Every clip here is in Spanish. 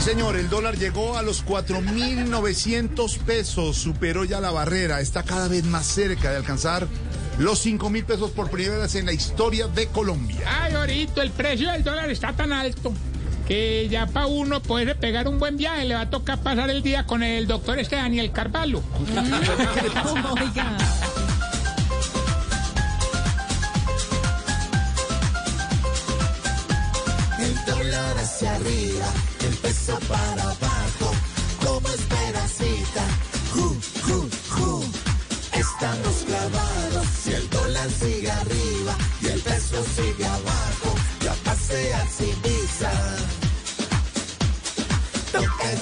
señor, el dólar llegó a los 4.900 pesos, superó ya la barrera, está cada vez más cerca de alcanzar los 5.000 pesos por primera vez en la historia de Colombia. Ay, ahorita el precio del dólar está tan alto que ya para uno poder pegar un buen viaje le va a tocar pasar el día con el doctor este Daniel Carvalho. Oiga. Dólar hacia arriba, el peso para abajo, como esperancita. Estamos clavados, si el dólar sigue arriba y el peso sigue abajo, ya pasea sin visa. Toca el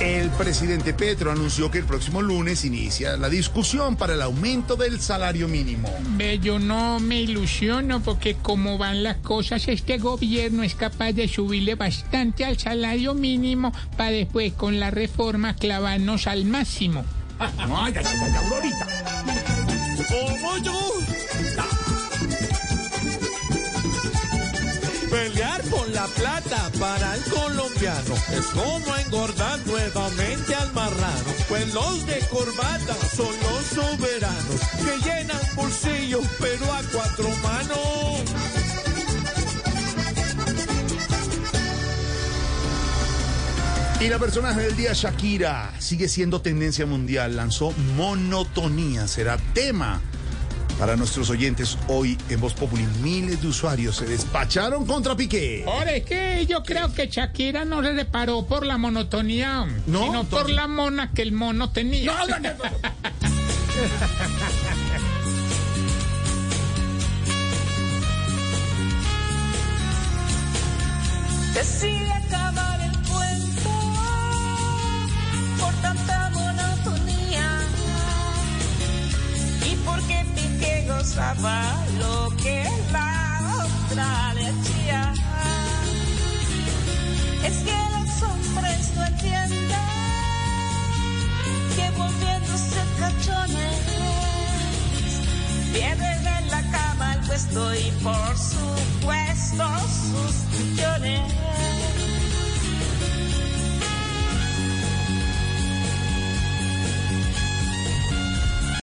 El presidente Petro anunció que el próximo lunes inicia la discusión para el aumento del salario mínimo. Ve, yo no me ilusiono porque como van las cosas, este gobierno es capaz de subirle bastante al salario mínimo para después con la reforma clavarnos al máximo. Ay, ay, ay, ay, Aurorita. Pelear por la plata para el colombiano es como engordar nuevamente al marrano. Pues los de corbata son los soberanos que llenan bolsillos pero a cuatro manos. Y la personaje del día, Shakira, sigue siendo tendencia mundial. Lanzó Monotonía, será tema para nuestros oyentes hoy en Voz Populi. Miles de usuarios se despacharon contra Piqué. Ahora es que yo creo que Shakira no se reparó por la monotonía, No, sino por la mona que el mono tenía. No, no, no, no. Lo que la otra le hacía. Es que los hombres no entienden que volviéndose cachones pierden en la cama el puesto y por millones.